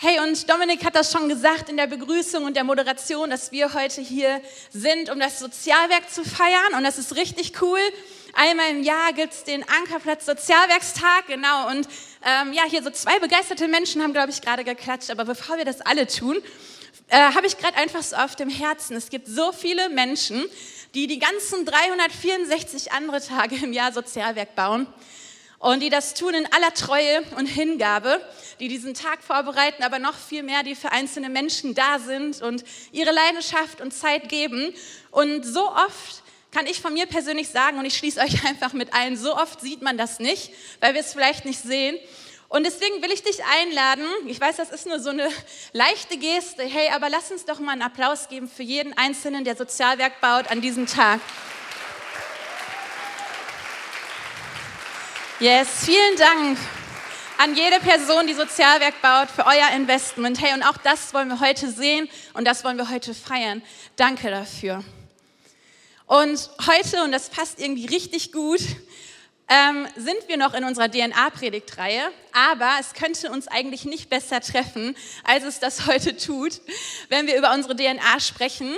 Hey, und Dominik hat das schon gesagt in der Begrüßung und der Moderation, dass wir heute hier sind, um das Sozialwerk zu feiern. Und das ist richtig cool. Einmal im Jahr gibt es den Ankerplatz Sozialwerkstag, genau. Und ähm, ja, hier so zwei begeisterte Menschen haben, glaube ich, gerade geklatscht. Aber bevor wir das alle tun, äh, habe ich gerade einfach so auf dem Herzen. Es gibt so viele Menschen, die die ganzen 364 andere Tage im Jahr Sozialwerk bauen und die das tun in aller Treue und Hingabe, die diesen Tag vorbereiten, aber noch viel mehr, die für einzelne Menschen da sind und ihre Leidenschaft und Zeit geben. Und so oft kann ich von mir persönlich sagen, und ich schließe euch einfach mit ein, so oft sieht man das nicht, weil wir es vielleicht nicht sehen. Und deswegen will ich dich einladen, ich weiß, das ist nur so eine leichte Geste, hey, aber lass uns doch mal einen Applaus geben für jeden Einzelnen, der Sozialwerk baut an diesem Tag. Yes, vielen Dank an jede Person, die Sozialwerk baut, für euer Investment. Hey, und auch das wollen wir heute sehen und das wollen wir heute feiern. Danke dafür. Und heute, und das passt irgendwie richtig gut, ähm, sind wir noch in unserer DNA-Predigtreihe, aber es könnte uns eigentlich nicht besser treffen, als es das heute tut, wenn wir über unsere DNA sprechen.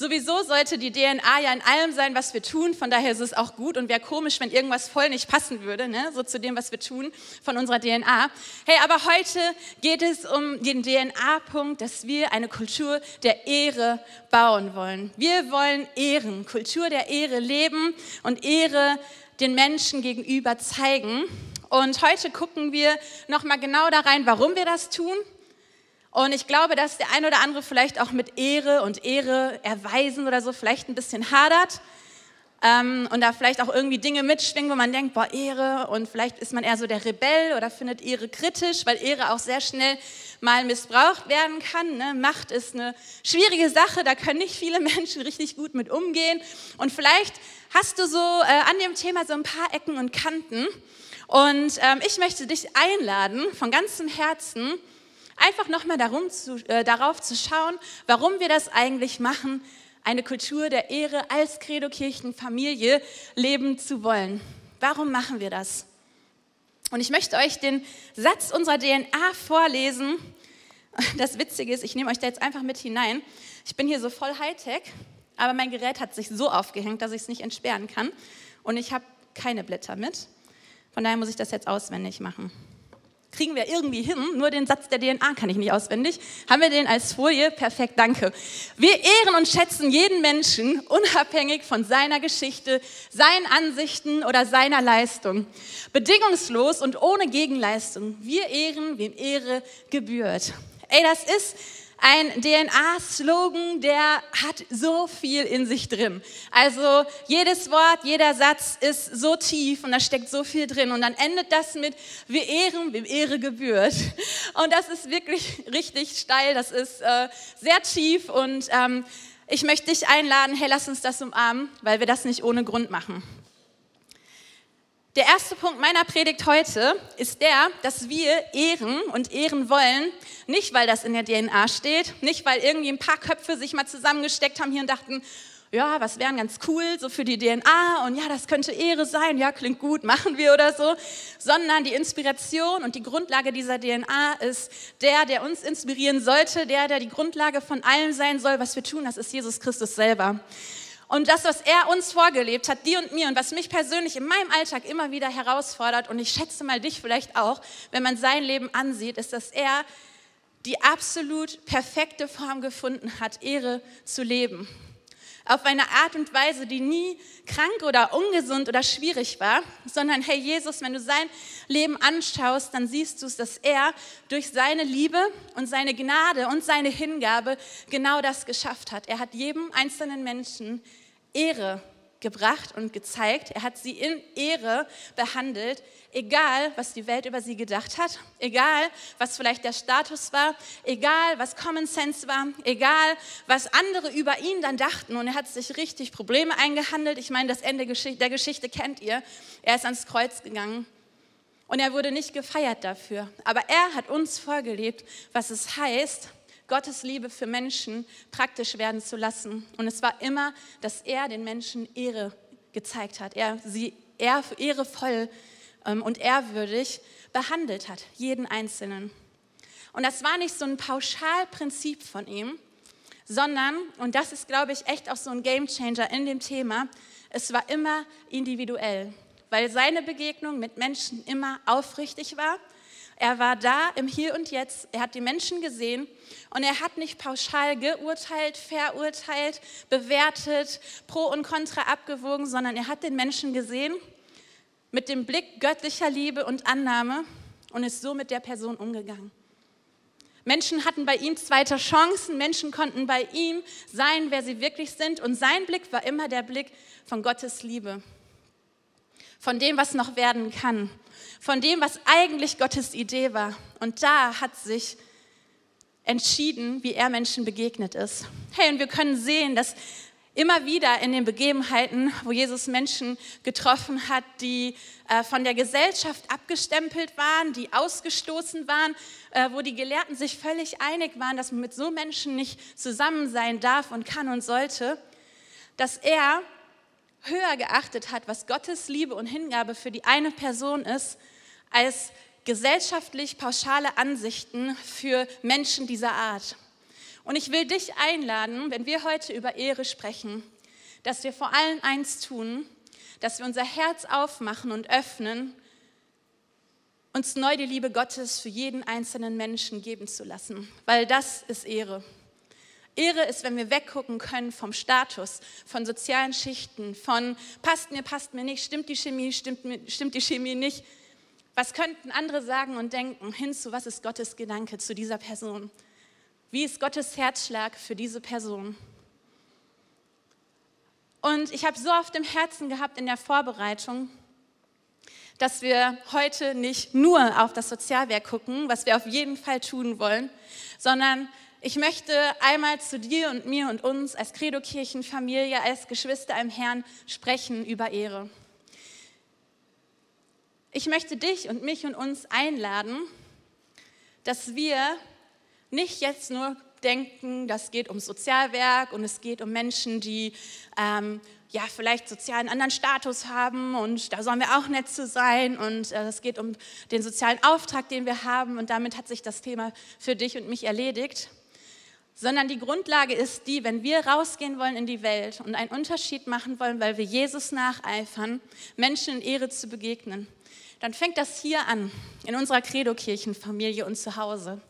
Sowieso sollte die DNA ja in allem sein, was wir tun. Von daher ist es auch gut und wäre komisch, wenn irgendwas voll nicht passen würde, ne? so zu dem, was wir tun von unserer DNA. Hey, aber heute geht es um den DNA-Punkt, dass wir eine Kultur der Ehre bauen wollen. Wir wollen Ehren, Kultur der Ehre leben und Ehre den Menschen gegenüber zeigen. Und heute gucken wir nochmal genau da rein, warum wir das tun und ich glaube, dass der ein oder andere vielleicht auch mit Ehre und Ehre erweisen oder so vielleicht ein bisschen hadert ähm, und da vielleicht auch irgendwie Dinge mitschwingen, wo man denkt, boah, Ehre und vielleicht ist man eher so der Rebell oder findet Ehre kritisch, weil Ehre auch sehr schnell mal missbraucht werden kann. Ne? Macht ist eine schwierige Sache, da können nicht viele Menschen richtig gut mit umgehen. Und vielleicht hast du so äh, an dem Thema so ein paar Ecken und Kanten. Und ähm, ich möchte dich einladen, von ganzem Herzen, einfach nochmal äh, darauf zu schauen, warum wir das eigentlich machen, eine Kultur der Ehre als Credo-Kirchenfamilie leben zu wollen. Warum machen wir das? Und ich möchte euch den Satz unserer DNA vorlesen. Das Witzige ist, ich nehme euch da jetzt einfach mit hinein. Ich bin hier so voll Hightech, aber mein Gerät hat sich so aufgehängt, dass ich es nicht entsperren kann. Und ich habe keine Blätter mit. Von daher muss ich das jetzt auswendig machen kriegen wir irgendwie hin. Nur den Satz der DNA kann ich nicht auswendig. Haben wir den als Folie? Perfekt, danke. Wir ehren und schätzen jeden Menschen, unabhängig von seiner Geschichte, seinen Ansichten oder seiner Leistung. Bedingungslos und ohne Gegenleistung. Wir ehren, wem Ehre gebührt. Ey, das ist ein DNA-Slogan, der hat so viel in sich drin. Also jedes Wort, jeder Satz ist so tief und da steckt so viel drin. Und dann endet das mit, wir ehren, wem Ehre gebührt. Und das ist wirklich richtig steil, das ist äh, sehr tief und ähm, ich möchte dich einladen, hey, lass uns das umarmen, weil wir das nicht ohne Grund machen. Der erste Punkt meiner Predigt heute ist der, dass wir ehren und ehren wollen, nicht weil das in der DNA steht, nicht weil irgendwie ein paar Köpfe sich mal zusammengesteckt haben hier und dachten, ja, was wären ganz cool, so für die DNA und ja, das könnte Ehre sein, ja, klingt gut, machen wir oder so, sondern die Inspiration und die Grundlage dieser DNA ist der, der uns inspirieren sollte, der, der die Grundlage von allem sein soll, was wir tun, das ist Jesus Christus selber. Und das, was er uns vorgelebt hat, dir und mir, und was mich persönlich in meinem Alltag immer wieder herausfordert, und ich schätze mal dich vielleicht auch, wenn man sein Leben ansieht, ist, dass er die absolut perfekte Form gefunden hat, Ehre zu leben. Auf eine Art und Weise, die nie krank oder ungesund oder schwierig war, sondern hey Jesus, wenn du sein Leben anschaust, dann siehst du es, dass er durch seine Liebe und seine Gnade und seine Hingabe genau das geschafft hat. Er hat jedem einzelnen Menschen Ehre gebracht und gezeigt. Er hat sie in Ehre behandelt, egal was die Welt über sie gedacht hat, egal was vielleicht der Status war, egal was Common Sense war, egal was andere über ihn dann dachten. Und er hat sich richtig Probleme eingehandelt. Ich meine, das Ende der Geschichte kennt ihr. Er ist ans Kreuz gegangen. Und er wurde nicht gefeiert dafür. Aber er hat uns vorgelebt, was es heißt, Gottes Liebe für Menschen praktisch werden zu lassen. Und es war immer, dass er den Menschen Ehre gezeigt hat, er sie ehrevoll ähm, und ehrwürdig behandelt hat, jeden Einzelnen. Und das war nicht so ein Pauschalprinzip von ihm, sondern, und das ist, glaube ich, echt auch so ein Gamechanger in dem Thema, es war immer individuell, weil seine Begegnung mit Menschen immer aufrichtig war. Er war da im Hier und Jetzt, er hat die Menschen gesehen und er hat nicht pauschal geurteilt, verurteilt, bewertet, pro und contra abgewogen, sondern er hat den Menschen gesehen mit dem Blick göttlicher Liebe und Annahme und ist so mit der Person umgegangen. Menschen hatten bei ihm zweite Chancen, Menschen konnten bei ihm sein, wer sie wirklich sind. Und sein Blick war immer der Blick von Gottes Liebe, von dem, was noch werden kann, von dem, was eigentlich Gottes Idee war. Und da hat sich entschieden, wie er Menschen begegnet ist. Hey, und wir können sehen, dass immer wieder in den Begebenheiten, wo Jesus Menschen getroffen hat, die äh, von der Gesellschaft abgestempelt waren, die ausgestoßen waren, äh, wo die Gelehrten sich völlig einig waren, dass man mit so Menschen nicht zusammen sein darf und kann und sollte, dass er höher geachtet hat, was Gottes Liebe und Hingabe für die eine Person ist, als gesellschaftlich pauschale Ansichten für Menschen dieser Art. Und ich will dich einladen, wenn wir heute über Ehre sprechen, dass wir vor allem eins tun, dass wir unser Herz aufmachen und öffnen, uns neu die Liebe Gottes für jeden einzelnen Menschen geben zu lassen, weil das ist Ehre. Ehre ist, wenn wir weggucken können vom Status, von sozialen Schichten, von passt mir, passt mir nicht, stimmt die Chemie, stimmt, stimmt die Chemie nicht. Was könnten andere sagen und denken, hinzu, was ist Gottes Gedanke zu dieser Person? Wie ist Gottes Herzschlag für diese Person? Und ich habe so oft im Herzen gehabt in der Vorbereitung, dass wir heute nicht nur auf das Sozialwerk gucken, was wir auf jeden Fall tun wollen, sondern ich möchte einmal zu dir und mir und uns als Credo-Kirchenfamilie, als Geschwister im Herrn sprechen über Ehre. Ich möchte dich und mich und uns einladen, dass wir nicht jetzt nur denken, das geht um Sozialwerk und es geht um Menschen, die ähm, ja vielleicht sozialen anderen Status haben und da sollen wir auch nett zu sein und äh, es geht um den sozialen Auftrag, den wir haben und damit hat sich das Thema für dich und mich erledigt sondern die Grundlage ist die, wenn wir rausgehen wollen in die Welt und einen Unterschied machen wollen, weil wir Jesus nacheifern, Menschen in Ehre zu begegnen, dann fängt das hier an, in unserer Credo-Kirchenfamilie und zu Hause.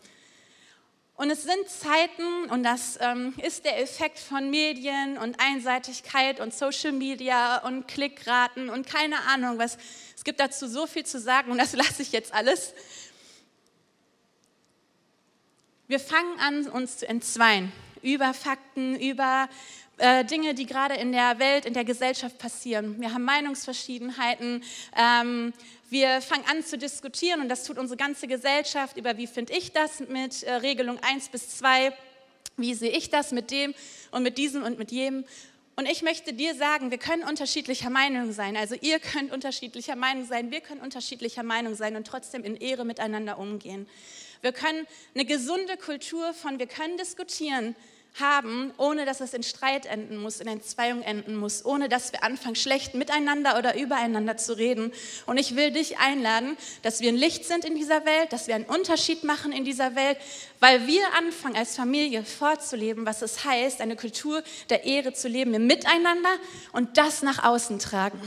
Und es sind Zeiten, und das ähm, ist der Effekt von Medien und Einseitigkeit und Social Media und Klickraten und keine Ahnung was. Es gibt dazu so viel zu sagen und das lasse ich jetzt alles. Wir fangen an, uns zu entzweien über Fakten, über äh, Dinge, die gerade in der Welt, in der Gesellschaft passieren. Wir haben Meinungsverschiedenheiten. Ähm, wir fangen an zu diskutieren und das tut unsere ganze Gesellschaft über, wie finde ich das mit äh, Regelung 1 bis 2, wie sehe ich das mit dem und mit diesem und mit jedem. Und ich möchte dir sagen, wir können unterschiedlicher Meinung sein. Also ihr könnt unterschiedlicher Meinung sein, wir können unterschiedlicher Meinung sein und trotzdem in Ehre miteinander umgehen. Wir können eine gesunde Kultur von, wir können diskutieren, haben, ohne dass es in Streit enden muss, in Entzweiung enden muss, ohne dass wir anfangen, schlecht miteinander oder übereinander zu reden. Und ich will dich einladen, dass wir ein Licht sind in dieser Welt, dass wir einen Unterschied machen in dieser Welt, weil wir anfangen, als Familie vorzuleben, was es heißt, eine Kultur der Ehre zu leben im Miteinander und das nach außen tragen.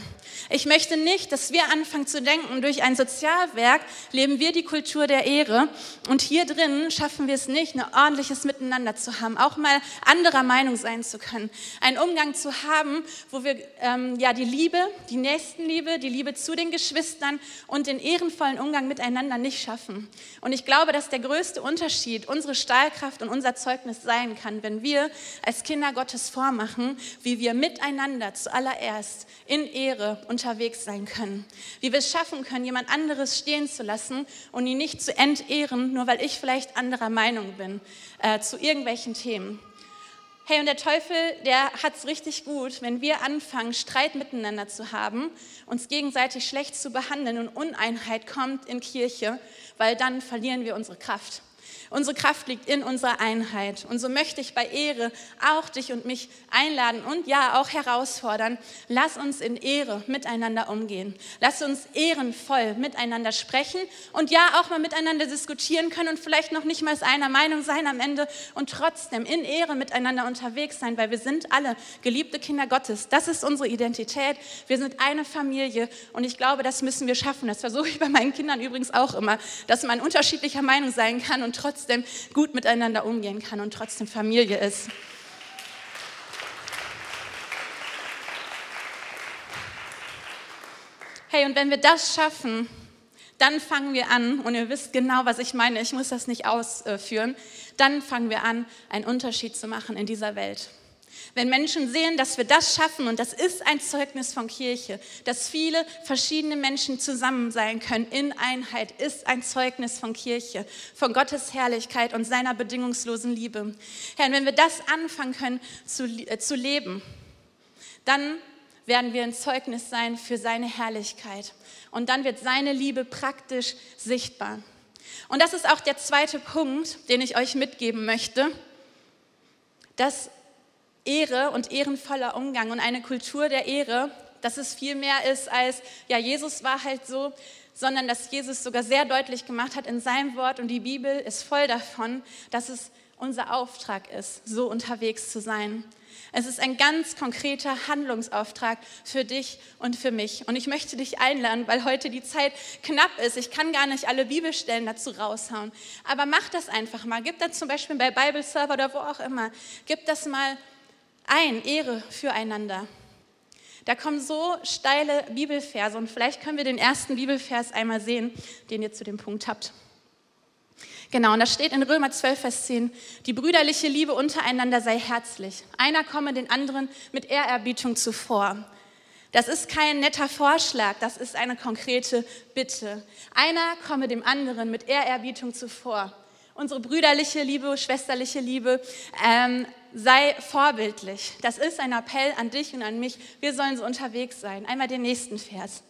Ich möchte nicht, dass wir anfangen zu denken, durch ein Sozialwerk leben wir die Kultur der Ehre und hier drin schaffen wir es nicht, ein ordentliches Miteinander zu haben, auch mal anderer Meinung sein zu können, einen Umgang zu haben, wo wir ähm, ja die Liebe, die Nächstenliebe, die Liebe zu den Geschwistern und den ehrenvollen Umgang miteinander nicht schaffen. Und ich glaube, dass der größte Unterschied unsere Stahlkraft und unser Zeugnis sein kann, wenn wir als Kinder Gottes vormachen, wie wir miteinander zuallererst in Ehre unterwegs sein können, wie wir es schaffen können, jemand anderes stehen zu lassen und ihn nicht zu entehren, nur weil ich vielleicht anderer Meinung bin äh, zu irgendwelchen Themen. Hey, und der Teufel, der hat es richtig gut, wenn wir anfangen, Streit miteinander zu haben, uns gegenseitig schlecht zu behandeln und Uneinheit kommt in Kirche, weil dann verlieren wir unsere Kraft. Unsere Kraft liegt in unserer Einheit. Und so möchte ich bei Ehre auch dich und mich einladen und ja auch herausfordern. Lass uns in Ehre miteinander umgehen. Lass uns ehrenvoll miteinander sprechen und ja auch mal miteinander diskutieren können und vielleicht noch nicht mal einer Meinung sein am Ende und trotzdem in Ehre miteinander unterwegs sein, weil wir sind alle geliebte Kinder Gottes. Das ist unsere Identität. Wir sind eine Familie und ich glaube, das müssen wir schaffen. Das versuche ich bei meinen Kindern übrigens auch immer, dass man unterschiedlicher Meinung sein kann und trotzdem trotzdem gut miteinander umgehen kann und trotzdem Familie ist. Hey, und wenn wir das schaffen, dann fangen wir an, und ihr wisst genau, was ich meine, ich muss das nicht ausführen, dann fangen wir an, einen Unterschied zu machen in dieser Welt. Wenn Menschen sehen, dass wir das schaffen, und das ist ein Zeugnis von Kirche, dass viele verschiedene Menschen zusammen sein können in Einheit, ist ein Zeugnis von Kirche, von Gottes Herrlichkeit und seiner bedingungslosen Liebe. Herr, wenn wir das anfangen können zu, äh, zu leben, dann werden wir ein Zeugnis sein für seine Herrlichkeit. Und dann wird seine Liebe praktisch sichtbar. Und das ist auch der zweite Punkt, den ich euch mitgeben möchte, dass Ehre und ehrenvoller Umgang und eine Kultur der Ehre, dass es viel mehr ist als, ja, Jesus war halt so, sondern dass Jesus sogar sehr deutlich gemacht hat in seinem Wort und die Bibel ist voll davon, dass es unser Auftrag ist, so unterwegs zu sein. Es ist ein ganz konkreter Handlungsauftrag für dich und für mich. Und ich möchte dich einladen, weil heute die Zeit knapp ist. Ich kann gar nicht alle Bibelstellen dazu raushauen. Aber mach das einfach mal. Gib das zum Beispiel bei Bible Server oder wo auch immer. Gib das mal ein, Ehre füreinander. Da kommen so steile Bibelverse und vielleicht können wir den ersten Bibelvers einmal sehen, den ihr zu dem Punkt habt. Genau, und da steht in Römer 12, Vers 10, die brüderliche Liebe untereinander sei herzlich. Einer komme den anderen mit Ehrerbietung zuvor. Das ist kein netter Vorschlag, das ist eine konkrete Bitte. Einer komme dem anderen mit Ehrerbietung zuvor. Unsere brüderliche Liebe, schwesterliche Liebe ähm, sei vorbildlich. Das ist ein Appell an dich und an mich. Wir sollen so unterwegs sein. Einmal den nächsten Vers.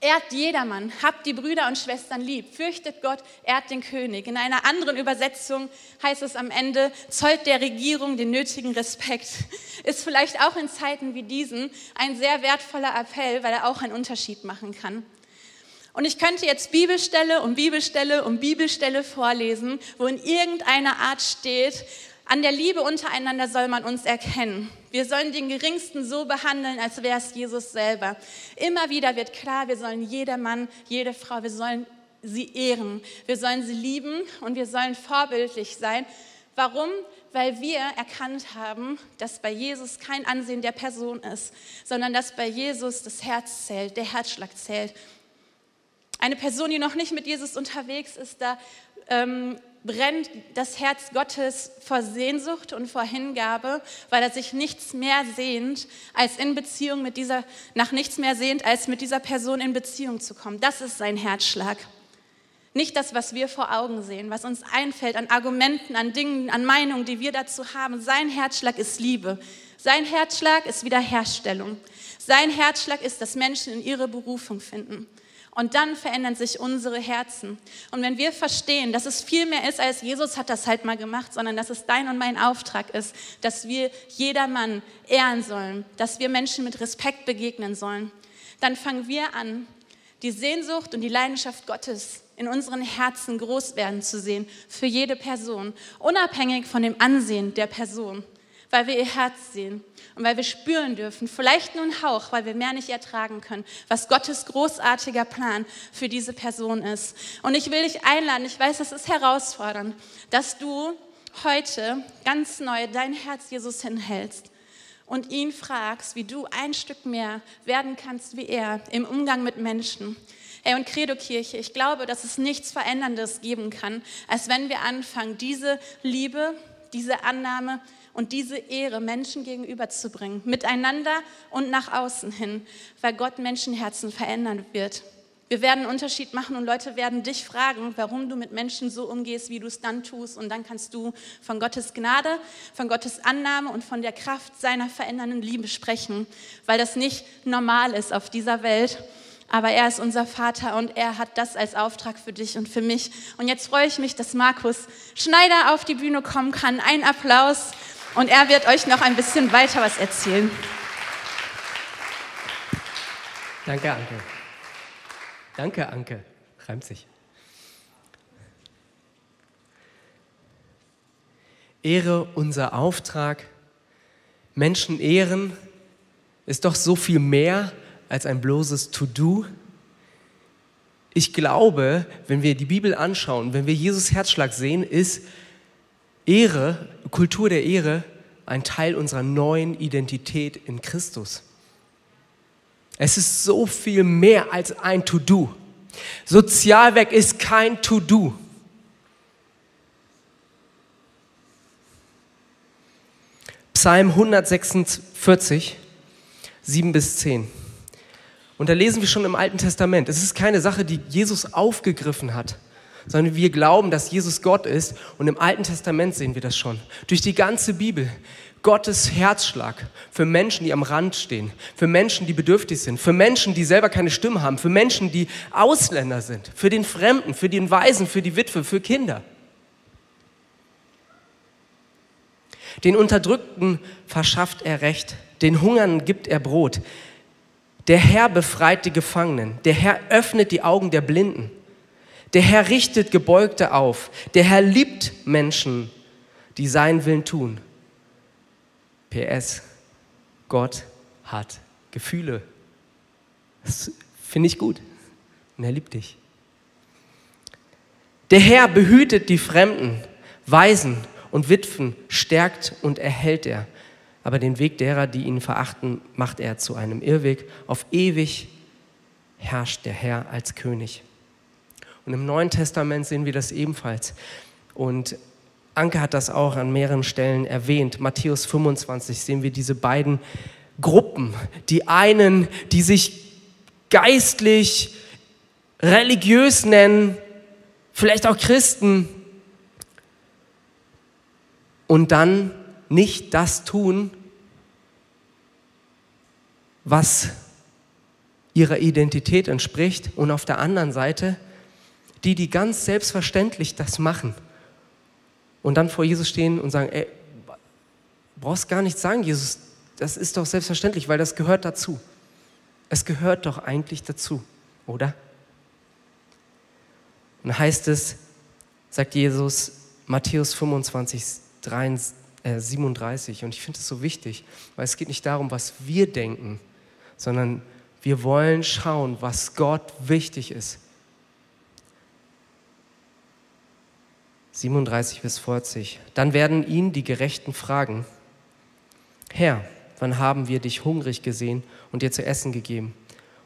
Ehrt jedermann, habt die Brüder und Schwestern lieb, fürchtet Gott, ehrt den König. In einer anderen Übersetzung heißt es am Ende, zollt der Regierung den nötigen Respekt. Ist vielleicht auch in Zeiten wie diesen ein sehr wertvoller Appell, weil er auch einen Unterschied machen kann. Und ich könnte jetzt Bibelstelle um Bibelstelle um Bibelstelle vorlesen, wo in irgendeiner Art steht, an der Liebe untereinander soll man uns erkennen. Wir sollen den Geringsten so behandeln, als wäre es Jesus selber. Immer wieder wird klar, wir sollen jeder Mann, jede Frau, wir sollen sie ehren. Wir sollen sie lieben und wir sollen vorbildlich sein. Warum? Weil wir erkannt haben, dass bei Jesus kein Ansehen der Person ist, sondern dass bei Jesus das Herz zählt, der Herzschlag zählt. Eine Person, die noch nicht mit Jesus unterwegs ist, da ähm, brennt das Herz Gottes vor Sehnsucht und vor Hingabe, weil er sich nichts mehr sehnt, als in Beziehung mit dieser, nach nichts mehr sehnt, als mit dieser Person in Beziehung zu kommen. Das ist sein Herzschlag. Nicht das, was wir vor Augen sehen, was uns einfällt an Argumenten, an Dingen, an Meinungen, die wir dazu haben. Sein Herzschlag ist Liebe. Sein Herzschlag ist Wiederherstellung. Sein Herzschlag ist, dass Menschen in ihre Berufung finden. Und dann verändern sich unsere Herzen. Und wenn wir verstehen, dass es viel mehr ist, als Jesus hat das halt mal gemacht, sondern dass es dein und mein Auftrag ist, dass wir jedermann ehren sollen, dass wir Menschen mit Respekt begegnen sollen, dann fangen wir an, die Sehnsucht und die Leidenschaft Gottes in unseren Herzen groß werden zu sehen für jede Person, unabhängig von dem Ansehen der Person weil wir ihr Herz sehen und weil wir spüren dürfen, vielleicht nur einen Hauch, weil wir mehr nicht ertragen können, was Gottes großartiger Plan für diese Person ist. Und ich will dich einladen, ich weiß, das ist herausfordernd, dass du heute ganz neu dein Herz Jesus hinhältst und ihn fragst, wie du ein Stück mehr werden kannst wie er im Umgang mit Menschen. Hey, und Credo-Kirche, ich glaube, dass es nichts Veränderndes geben kann, als wenn wir anfangen, diese Liebe, diese Annahme und diese Ehre Menschen gegenüberzubringen, miteinander und nach außen hin, weil Gott Menschenherzen verändern wird. Wir werden einen Unterschied machen und Leute werden dich fragen, warum du mit Menschen so umgehst, wie du es dann tust. Und dann kannst du von Gottes Gnade, von Gottes Annahme und von der Kraft seiner verändernden Liebe sprechen, weil das nicht normal ist auf dieser Welt, aber er ist unser Vater und er hat das als Auftrag für dich und für mich. Und jetzt freue ich mich, dass Markus Schneider auf die Bühne kommen kann. Ein Applaus und er wird euch noch ein bisschen weiter was erzählen. Danke, Anke. Danke, Anke. Reimt sich. Ehre unser Auftrag. Menschen ehren ist doch so viel mehr als ein bloßes To-Do. Ich glaube, wenn wir die Bibel anschauen, wenn wir Jesus Herzschlag sehen, ist Ehre, Kultur der Ehre, ein Teil unserer neuen Identität in Christus. Es ist so viel mehr als ein To-Do. Sozialwerk ist kein To-Do. Psalm 146, 7 bis 10. Und da lesen wir schon im Alten Testament. Es ist keine Sache, die Jesus aufgegriffen hat, sondern wir glauben, dass Jesus Gott ist. Und im Alten Testament sehen wir das schon. Durch die ganze Bibel. Gottes Herzschlag für Menschen, die am Rand stehen, für Menschen, die bedürftig sind, für Menschen, die selber keine Stimme haben, für Menschen, die Ausländer sind, für den Fremden, für den Waisen, für die Witwe, für Kinder. Den Unterdrückten verschafft er Recht, den Hungern gibt er Brot. Der Herr befreit die Gefangenen, der Herr öffnet die Augen der Blinden, der Herr richtet Gebeugte auf, der Herr liebt Menschen, die seinen Willen tun. PS, Gott hat Gefühle. Das finde ich gut. Und er liebt dich. Der Herr behütet die Fremden, Waisen und Witwen, stärkt und erhält er aber den Weg derer, die ihn verachten, macht er zu einem Irrweg. Auf ewig herrscht der Herr als König. Und im Neuen Testament sehen wir das ebenfalls. Und Anke hat das auch an mehreren Stellen erwähnt. Matthäus 25 sehen wir diese beiden Gruppen. Die einen, die sich geistlich, religiös nennen, vielleicht auch Christen, und dann nicht das tun, was ihrer Identität entspricht und auf der anderen Seite die, die ganz selbstverständlich das machen und dann vor Jesus stehen und sagen, ey, brauchst gar nichts sagen, Jesus, das ist doch selbstverständlich, weil das gehört dazu. Es gehört doch eigentlich dazu, oder? Und heißt es, sagt Jesus, Matthäus 25, 37, und ich finde es so wichtig, weil es geht nicht darum, was wir denken, sondern wir wollen schauen, was Gott wichtig ist. 37 bis 40. Dann werden ihn die Gerechten fragen, Herr, wann haben wir dich hungrig gesehen und dir zu essen gegeben?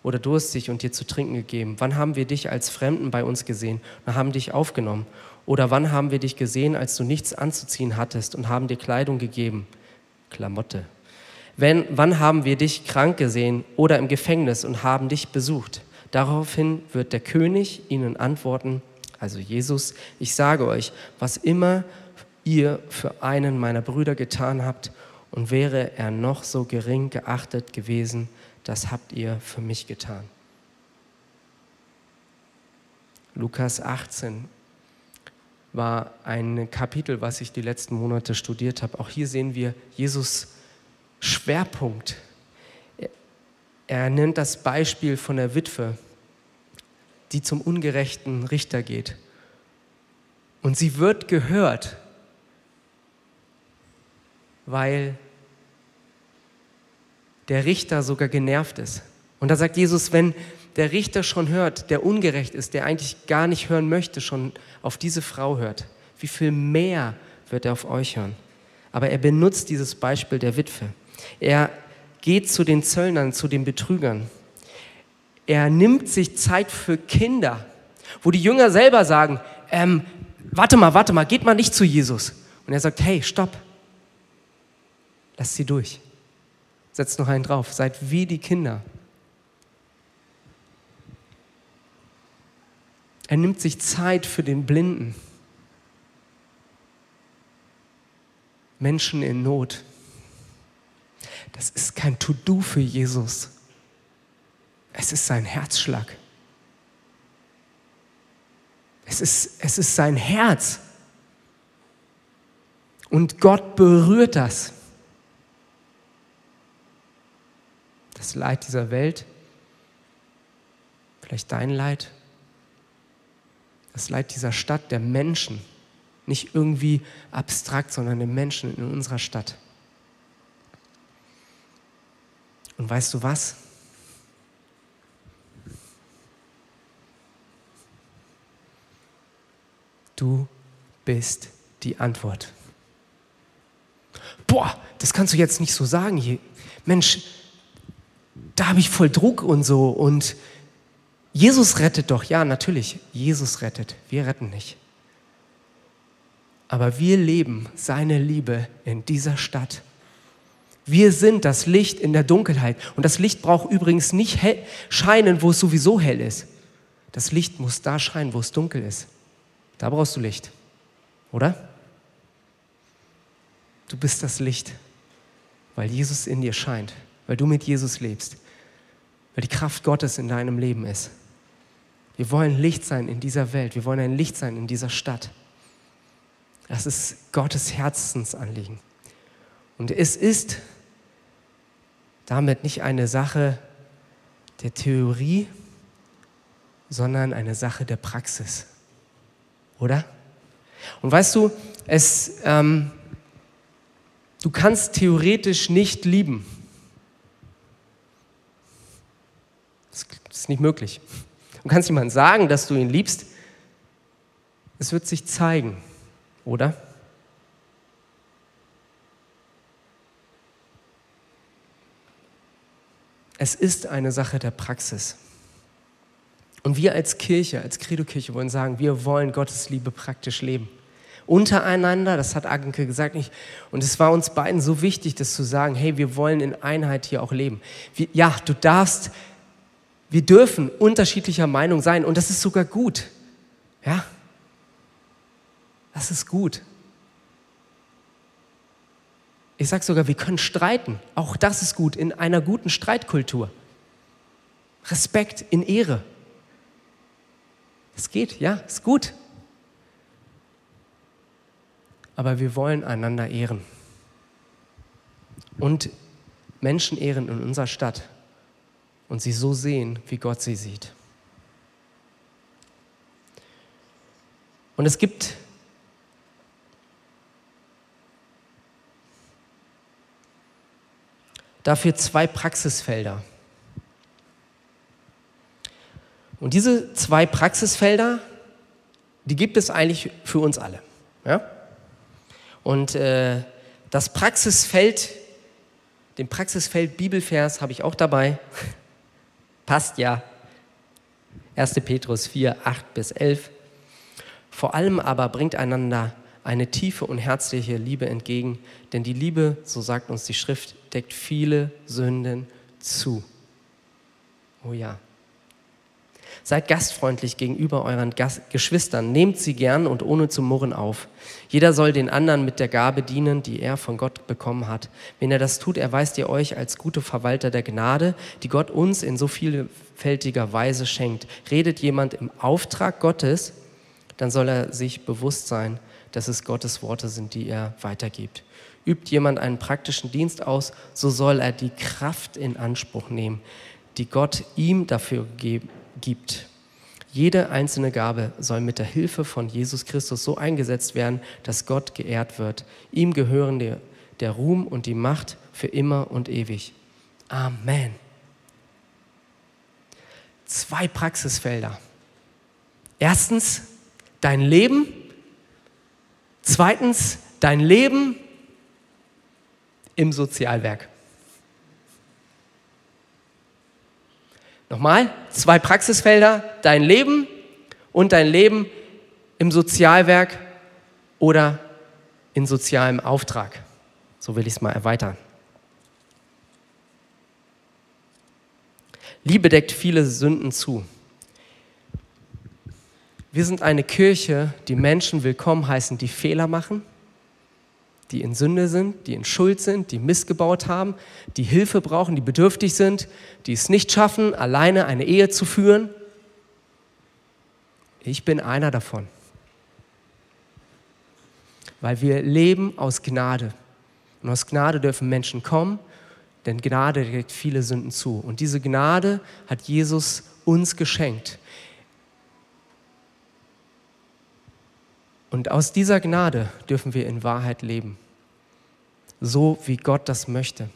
Oder durstig und dir zu trinken gegeben? Wann haben wir dich als Fremden bei uns gesehen und haben dich aufgenommen? Oder wann haben wir dich gesehen, als du nichts anzuziehen hattest und haben dir Kleidung gegeben? Klamotte. Wenn, wann haben wir dich krank gesehen oder im Gefängnis und haben dich besucht? Daraufhin wird der König ihnen antworten, also Jesus, ich sage euch, was immer ihr für einen meiner Brüder getan habt, und wäre er noch so gering geachtet gewesen, das habt ihr für mich getan. Lukas 18 war ein Kapitel, was ich die letzten Monate studiert habe. Auch hier sehen wir Jesus Schwerpunkt. Er nennt das Beispiel von der Witwe, die zum ungerechten Richter geht. Und sie wird gehört, weil der Richter sogar genervt ist. Und da sagt Jesus, wenn der Richter schon hört, der ungerecht ist, der eigentlich gar nicht hören möchte, schon auf diese Frau hört, wie viel mehr wird er auf euch hören? Aber er benutzt dieses Beispiel der Witwe. Er geht zu den Zöllnern, zu den Betrügern. Er nimmt sich Zeit für Kinder, wo die Jünger selber sagen, ähm, warte mal, warte mal, geht mal nicht zu Jesus. Und er sagt, hey, stopp, lass sie durch. Setzt noch einen drauf, seid wie die Kinder. Er nimmt sich Zeit für den Blinden. Menschen in Not. Das ist kein To-Do für Jesus. Es ist sein Herzschlag. Es ist, es ist sein Herz. Und Gott berührt das. Das Leid dieser Welt, vielleicht dein Leid, das Leid dieser Stadt, der Menschen, nicht irgendwie abstrakt, sondern der Menschen in unserer Stadt. Und weißt du was? Du bist die Antwort. Boah, das kannst du jetzt nicht so sagen hier. Mensch, da habe ich voll Druck und so. Und Jesus rettet doch. Ja, natürlich, Jesus rettet. Wir retten nicht. Aber wir leben seine Liebe in dieser Stadt. Wir sind das Licht in der Dunkelheit. Und das Licht braucht übrigens nicht scheinen, wo es sowieso hell ist. Das Licht muss da scheinen, wo es dunkel ist. Da brauchst du Licht, oder? Du bist das Licht, weil Jesus in dir scheint, weil du mit Jesus lebst, weil die Kraft Gottes in deinem Leben ist. Wir wollen Licht sein in dieser Welt, wir wollen ein Licht sein in dieser Stadt. Das ist Gottes Herzensanliegen. Und es ist damit nicht eine Sache der Theorie, sondern eine Sache der Praxis oder? Und weißt du, es, ähm, du kannst theoretisch nicht lieben. Das ist nicht möglich. Du kannst jemandem sagen, dass du ihn liebst. Es wird sich zeigen, oder? Es ist eine Sache der Praxis. Und wir als Kirche, als Credo-Kirche wollen sagen, wir wollen Gottes Liebe praktisch leben. Untereinander, das hat Agenke gesagt, nicht. Und es war uns beiden so wichtig, das zu sagen, hey, wir wollen in Einheit hier auch leben. Wir, ja, du darfst, wir dürfen unterschiedlicher Meinung sein und das ist sogar gut. Ja, das ist gut. Ich sage sogar, wir können streiten. Auch das ist gut in einer guten Streitkultur. Respekt in Ehre. Es geht, ja, ist gut. Aber wir wollen einander ehren. Und Menschen ehren in unserer Stadt und sie so sehen, wie Gott sie sieht. Und es gibt dafür zwei Praxisfelder. Und diese zwei Praxisfelder, die gibt es eigentlich für uns alle. Ja? Und äh, das Praxisfeld, den Praxisfeld Bibelvers habe ich auch dabei. Passt ja. 1. Petrus 4, 8 bis 11. Vor allem aber bringt einander eine tiefe und herzliche Liebe entgegen, denn die Liebe, so sagt uns die Schrift, deckt viele Sünden zu. Oh ja, Seid gastfreundlich gegenüber euren Gast Geschwistern, nehmt sie gern und ohne zu murren auf. Jeder soll den anderen mit der Gabe dienen, die er von Gott bekommen hat. Wenn er das tut, erweist ihr euch als gute Verwalter der Gnade, die Gott uns in so vielfältiger Weise schenkt. Redet jemand im Auftrag Gottes, dann soll er sich bewusst sein, dass es Gottes Worte sind, die er weitergibt. Übt jemand einen praktischen Dienst aus, so soll er die Kraft in Anspruch nehmen, die Gott ihm dafür gegeben gibt. Jede einzelne Gabe soll mit der Hilfe von Jesus Christus so eingesetzt werden, dass Gott geehrt wird. Ihm gehören der, der Ruhm und die Macht für immer und ewig. Amen. Zwei Praxisfelder. Erstens dein Leben. Zweitens dein Leben im Sozialwerk. Nochmal, zwei Praxisfelder, dein Leben und dein Leben im Sozialwerk oder in sozialem Auftrag. So will ich es mal erweitern. Liebe deckt viele Sünden zu. Wir sind eine Kirche, die Menschen willkommen heißen, die Fehler machen, die in Sünde sind, die in Schuld sind, die missgebaut haben, die Hilfe brauchen, die bedürftig sind, die es nicht schaffen, alleine eine Ehe zu führen. Ich bin einer davon. Weil wir leben aus Gnade. Und aus Gnade dürfen Menschen kommen, denn Gnade deckt viele Sünden zu. Und diese Gnade hat Jesus uns geschenkt. Und aus dieser Gnade dürfen wir in Wahrheit leben, so wie Gott das möchte.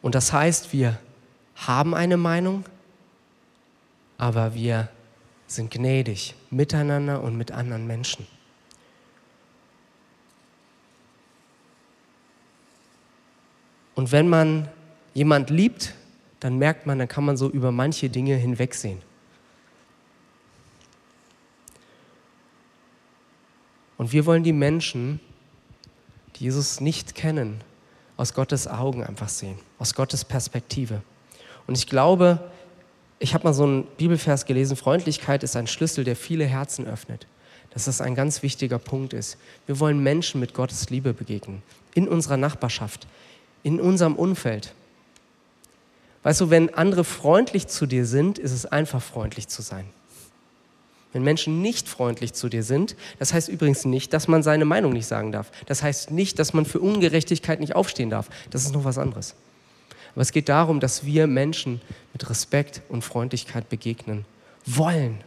Und das heißt, wir haben eine Meinung, aber wir sind gnädig miteinander und mit anderen Menschen. Und wenn man jemand liebt, dann merkt man, dann kann man so über manche Dinge hinwegsehen. Und wir wollen die Menschen, die Jesus nicht kennen, aus Gottes Augen einfach sehen, aus Gottes Perspektive. Und ich glaube, ich habe mal so einen Bibelvers gelesen, Freundlichkeit ist ein Schlüssel, der viele Herzen öffnet. Dass das ein ganz wichtiger Punkt ist. Wir wollen Menschen mit Gottes Liebe begegnen, in unserer Nachbarschaft, in unserem Umfeld. Weißt du, wenn andere freundlich zu dir sind, ist es einfach freundlich zu sein. Wenn Menschen nicht freundlich zu dir sind, das heißt übrigens nicht, dass man seine Meinung nicht sagen darf. Das heißt nicht, dass man für Ungerechtigkeit nicht aufstehen darf. Das ist noch was anderes. Aber es geht darum, dass wir Menschen mit Respekt und Freundlichkeit begegnen wollen.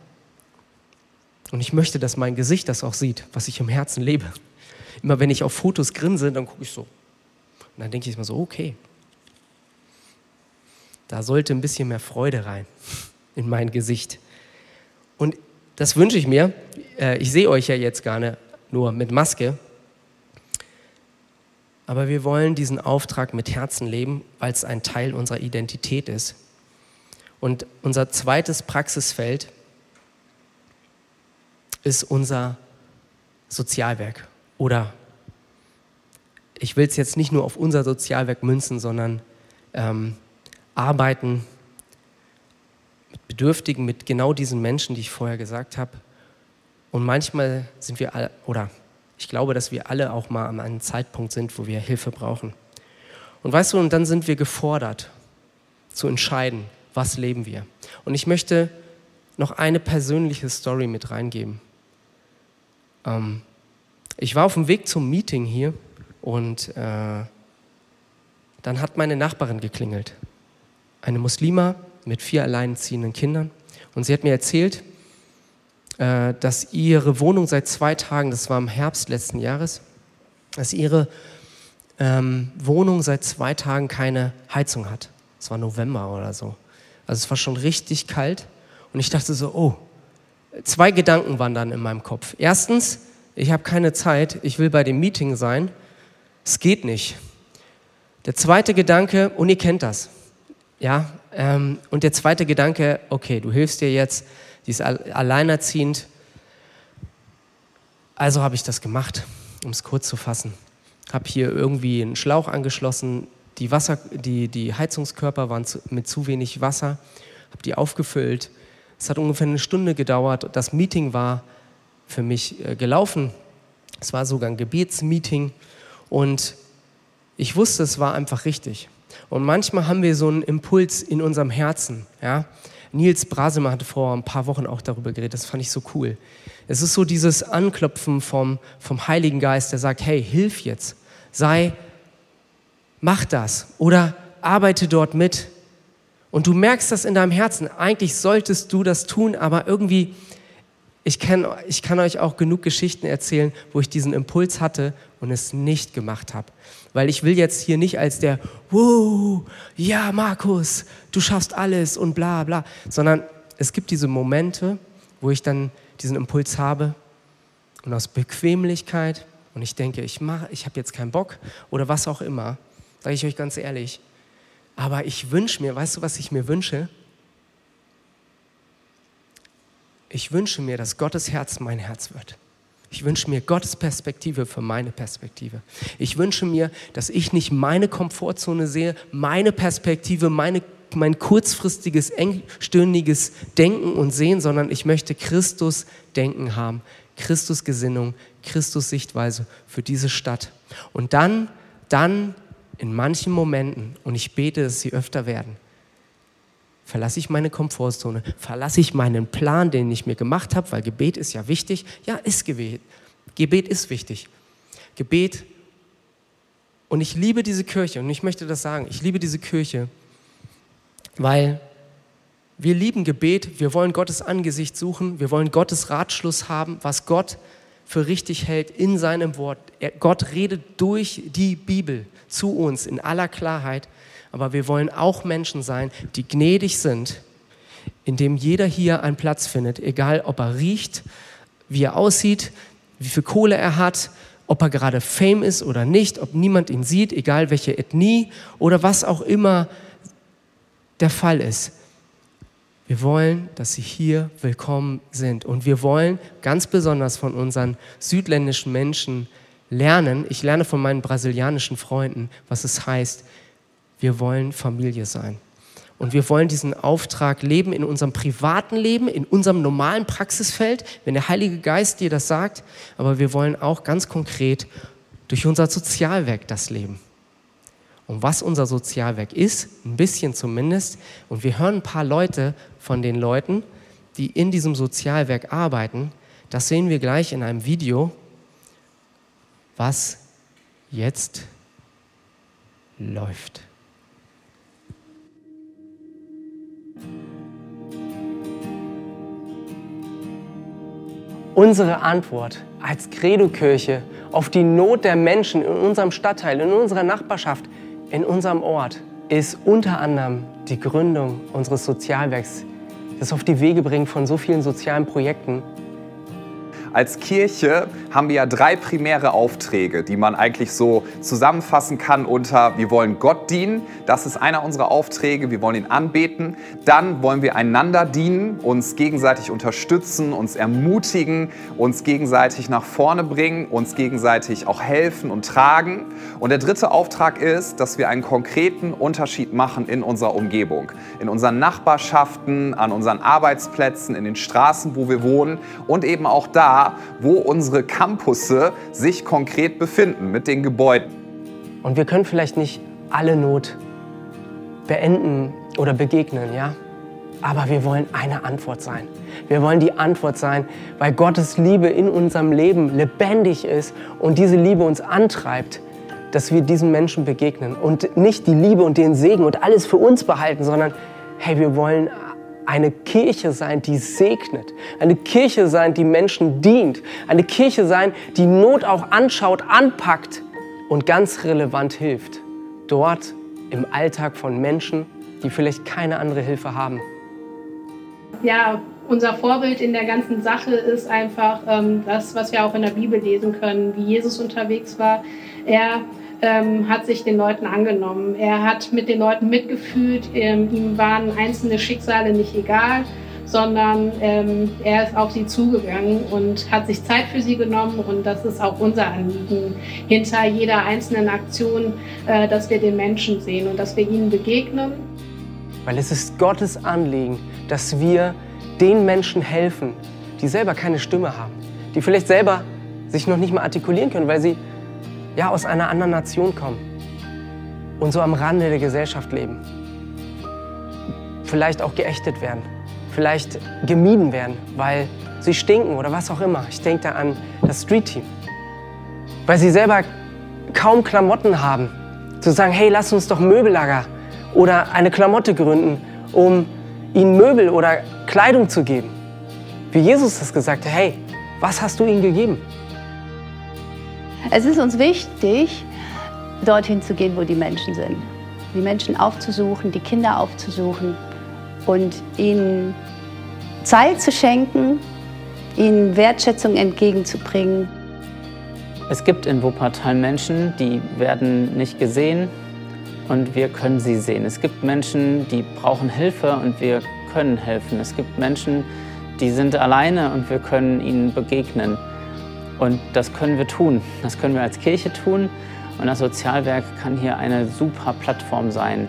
Und ich möchte, dass mein Gesicht das auch sieht, was ich im Herzen lebe. Immer wenn ich auf Fotos grinse, dann gucke ich so. Und dann denke ich mir so, okay, da sollte ein bisschen mehr Freude rein in mein Gesicht. Und das wünsche ich mir. Äh, ich sehe euch ja jetzt nicht nur mit Maske. Aber wir wollen diesen Auftrag mit Herzen leben, weil es ein Teil unserer Identität ist. Und unser zweites Praxisfeld ist unser Sozialwerk. Oder ich will es jetzt nicht nur auf unser Sozialwerk münzen, sondern ähm, arbeiten Bedürftigen, mit genau diesen Menschen, die ich vorher gesagt habe. Und manchmal sind wir alle, oder ich glaube, dass wir alle auch mal an einem Zeitpunkt sind, wo wir Hilfe brauchen. Und weißt du, und dann sind wir gefordert zu entscheiden, was leben wir. Und ich möchte noch eine persönliche Story mit reingeben. Ähm, ich war auf dem Weg zum Meeting hier und äh, dann hat meine Nachbarin geklingelt. Eine Muslima, mit vier alleinerziehenden Kindern. Und sie hat mir erzählt, äh, dass ihre Wohnung seit zwei Tagen, das war im Herbst letzten Jahres, dass ihre ähm, Wohnung seit zwei Tagen keine Heizung hat. Es war November oder so. Also es war schon richtig kalt. Und ich dachte so, oh, zwei Gedanken waren dann in meinem Kopf. Erstens, ich habe keine Zeit, ich will bei dem Meeting sein. Es geht nicht. Der zweite Gedanke, und ihr kennt das, ja, ähm, und der zweite Gedanke, okay, du hilfst dir jetzt, die ist alleinerziehend. Also habe ich das gemacht, um es kurz zu fassen. Habe hier irgendwie einen Schlauch angeschlossen, die, Wasser, die, die Heizungskörper waren zu, mit zu wenig Wasser, habe die aufgefüllt. Es hat ungefähr eine Stunde gedauert. Das Meeting war für mich äh, gelaufen. Es war sogar ein Gebetsmeeting und ich wusste, es war einfach richtig. Und manchmal haben wir so einen Impuls in unserem Herzen. Ja? Nils Brasemer hatte vor ein paar Wochen auch darüber geredet, das fand ich so cool. Es ist so dieses Anklopfen vom, vom Heiligen Geist, der sagt, hey, hilf jetzt, sei, mach das oder arbeite dort mit. Und du merkst das in deinem Herzen, eigentlich solltest du das tun, aber irgendwie, ich kann, ich kann euch auch genug Geschichten erzählen, wo ich diesen Impuls hatte und es nicht gemacht habe weil ich will jetzt hier nicht als der, wow, ja, Markus, du schaffst alles und bla bla, sondern es gibt diese Momente, wo ich dann diesen Impuls habe und aus Bequemlichkeit und ich denke, ich mache, ich habe jetzt keinen Bock oder was auch immer, sage ich euch ganz ehrlich. Aber ich wünsche mir, weißt du, was ich mir wünsche? Ich wünsche mir, dass Gottes Herz mein Herz wird. Ich wünsche mir Gottes Perspektive für meine Perspektive. Ich wünsche mir, dass ich nicht meine Komfortzone sehe, meine Perspektive, meine mein kurzfristiges, engstirniges Denken und Sehen, sondern ich möchte Christus-Denken haben, Christus-Gesinnung, Christus-Sichtweise für diese Stadt. Und dann, dann in manchen Momenten, und ich bete, dass sie öfter werden, verlasse ich meine Komfortzone, verlasse ich meinen Plan, den ich mir gemacht habe, weil Gebet ist ja wichtig. Ja, ist Gebet. Gebet ist wichtig. Gebet. Und ich liebe diese Kirche und ich möchte das sagen. Ich liebe diese Kirche, weil wir lieben Gebet. Wir wollen Gottes Angesicht suchen. Wir wollen Gottes Ratschluss haben, was Gott für richtig hält in seinem Wort. Er, Gott redet durch die Bibel zu uns in aller Klarheit. Aber wir wollen auch Menschen sein, die gnädig sind, indem jeder hier einen Platz findet, egal ob er riecht, wie er aussieht, wie viel Kohle er hat, ob er gerade Fame ist oder nicht, ob niemand ihn sieht, egal welche Ethnie oder was auch immer der Fall ist. Wir wollen, dass sie hier willkommen sind. Und wir wollen ganz besonders von unseren südländischen Menschen lernen. Ich lerne von meinen brasilianischen Freunden, was es heißt, wir wollen Familie sein. Und wir wollen diesen Auftrag leben in unserem privaten Leben, in unserem normalen Praxisfeld, wenn der Heilige Geist dir das sagt. Aber wir wollen auch ganz konkret durch unser Sozialwerk das leben. Und was unser Sozialwerk ist, ein bisschen zumindest, und wir hören ein paar Leute von den Leuten, die in diesem Sozialwerk arbeiten, das sehen wir gleich in einem Video, was jetzt läuft. Unsere Antwort als Credo-Kirche auf die Not der Menschen in unserem Stadtteil, in unserer Nachbarschaft, in unserem Ort ist unter anderem die Gründung unseres Sozialwerks, das auf die Wege bringt von so vielen sozialen Projekten als Kirche haben wir ja drei primäre Aufträge, die man eigentlich so zusammenfassen kann unter wir wollen Gott dienen, das ist einer unserer Aufträge, wir wollen ihn anbeten, dann wollen wir einander dienen, uns gegenseitig unterstützen, uns ermutigen, uns gegenseitig nach vorne bringen, uns gegenseitig auch helfen und tragen. Und der dritte Auftrag ist, dass wir einen konkreten Unterschied machen in unserer Umgebung, in unseren Nachbarschaften, an unseren Arbeitsplätzen, in den Straßen, wo wir wohnen und eben auch da, wo unsere Campusse sich konkret befinden mit den Gebäuden. Und wir können vielleicht nicht alle Not beenden oder begegnen, ja? Aber wir wollen eine Antwort sein. Wir wollen die Antwort sein, weil Gottes Liebe in unserem Leben lebendig ist und diese Liebe uns antreibt, dass wir diesen Menschen begegnen und nicht die Liebe und den Segen und alles für uns behalten, sondern hey, wir wollen eine Kirche sein, die segnet, eine Kirche sein, die Menschen dient, eine Kirche sein, die Not auch anschaut, anpackt und ganz relevant hilft. Dort im Alltag von Menschen, die vielleicht keine andere Hilfe haben. Ja, unser Vorbild in der ganzen Sache ist einfach ähm, das, was wir auch in der Bibel lesen können, wie Jesus unterwegs war. Er ähm, hat sich den Leuten angenommen. Er hat mit den Leuten mitgefühlt. Ähm, ihm waren einzelne Schicksale nicht egal, sondern ähm, er ist auf sie zugegangen und hat sich Zeit für sie genommen. Und das ist auch unser Anliegen hinter jeder einzelnen Aktion, äh, dass wir den Menschen sehen und dass wir ihnen begegnen. Weil es ist Gottes Anliegen, dass wir den Menschen helfen, die selber keine Stimme haben, die vielleicht selber sich noch nicht mal artikulieren können, weil sie ja, aus einer anderen Nation kommen und so am Rande der Gesellschaft leben. Vielleicht auch geächtet werden, vielleicht gemieden werden, weil sie stinken oder was auch immer. Ich denke da an das Street-Team. Weil sie selber kaum Klamotten haben. Zu sagen, hey, lass uns doch Möbellager oder eine Klamotte gründen, um ihnen Möbel oder Kleidung zu geben. Wie Jesus das gesagt hat, hey, was hast du ihnen gegeben? Es ist uns wichtig, dorthin zu gehen, wo die Menschen sind. Die Menschen aufzusuchen, die Kinder aufzusuchen und ihnen Zeit zu schenken, ihnen Wertschätzung entgegenzubringen. Es gibt in Wuppertal Menschen, die werden nicht gesehen und wir können sie sehen. Es gibt Menschen, die brauchen Hilfe und wir können helfen. Es gibt Menschen, die sind alleine und wir können ihnen begegnen. Und das können wir tun. Das können wir als Kirche tun. Und das Sozialwerk kann hier eine super Plattform sein.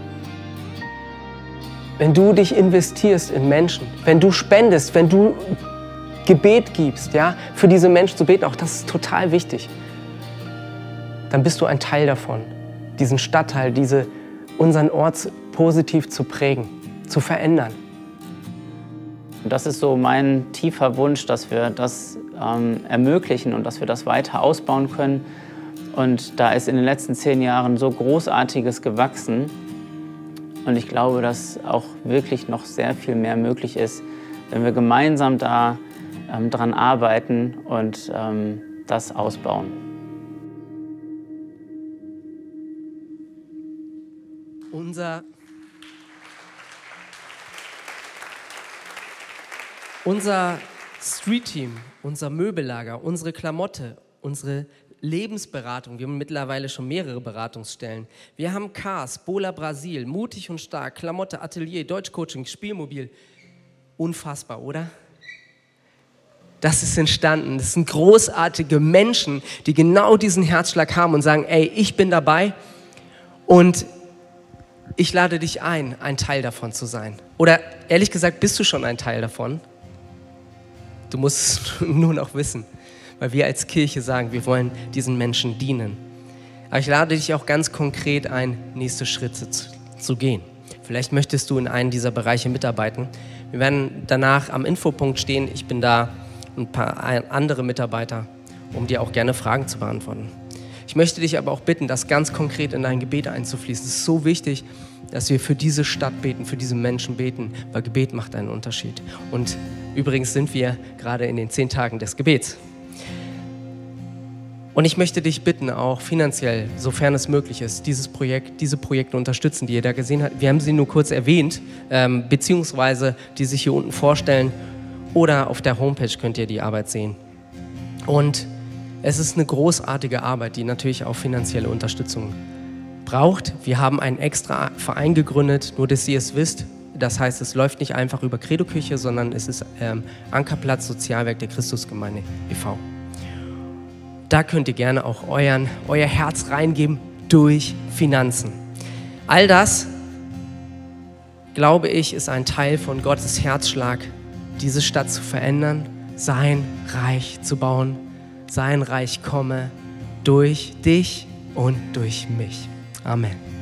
wenn du dich investierst in Menschen, wenn du spendest, wenn du Gebet gibst, ja, für diese Menschen zu beten, auch das ist total wichtig, dann bist du ein Teil davon, diesen Stadtteil, diese, unseren Ort positiv zu prägen, zu verändern. Das ist so mein tiefer Wunsch, dass wir das ähm, ermöglichen und dass wir das weiter ausbauen können. Und da ist in den letzten zehn Jahren so Großartiges gewachsen. Und ich glaube, dass auch wirklich noch sehr viel mehr möglich ist, wenn wir gemeinsam da ähm, dran arbeiten und ähm, das ausbauen. Unser Unser Street-Team, unser Möbellager, unsere Klamotte, unsere Lebensberatung. Wir haben mittlerweile schon mehrere Beratungsstellen. Wir haben Cars, Bola Brasil, mutig und stark, Klamotte, Atelier, Deutschcoaching, Spielmobil. Unfassbar, oder? Das ist entstanden. Das sind großartige Menschen, die genau diesen Herzschlag haben und sagen, ey, ich bin dabei und ich lade dich ein, ein Teil davon zu sein. Oder ehrlich gesagt, bist du schon ein Teil davon? Du musst es nur noch wissen, weil wir als Kirche sagen, wir wollen diesen Menschen dienen. Aber ich lade dich auch ganz konkret ein, nächste Schritte zu, zu gehen. Vielleicht möchtest du in einen dieser Bereiche mitarbeiten. Wir werden danach am Infopunkt stehen. Ich bin da und ein paar andere Mitarbeiter, um dir auch gerne Fragen zu beantworten. Ich möchte dich aber auch bitten, das ganz konkret in dein Gebet einzufließen. Es ist so wichtig, dass wir für diese Stadt beten, für diese Menschen beten, weil Gebet macht einen Unterschied. Und übrigens sind wir gerade in den zehn Tagen des Gebets. Und ich möchte dich bitten, auch finanziell, sofern es möglich ist, dieses Projekt, diese Projekte unterstützen, die ihr da gesehen habt. Wir haben sie nur kurz erwähnt, ähm, beziehungsweise die sich hier unten vorstellen. Oder auf der Homepage könnt ihr die Arbeit sehen. Und es ist eine großartige Arbeit, die natürlich auch finanzielle Unterstützung braucht. Wir haben einen extra Verein gegründet, nur dass ihr es wisst. Das heißt, es läuft nicht einfach über Credo-Küche, sondern es ist ähm, Ankerplatz Sozialwerk der Christusgemeinde e.V. Da könnt ihr gerne auch euren, euer Herz reingeben durch Finanzen. All das, glaube ich, ist ein Teil von Gottes Herzschlag, diese Stadt zu verändern, sein Reich zu bauen. Sein Reich komme durch dich und durch mich. Amen.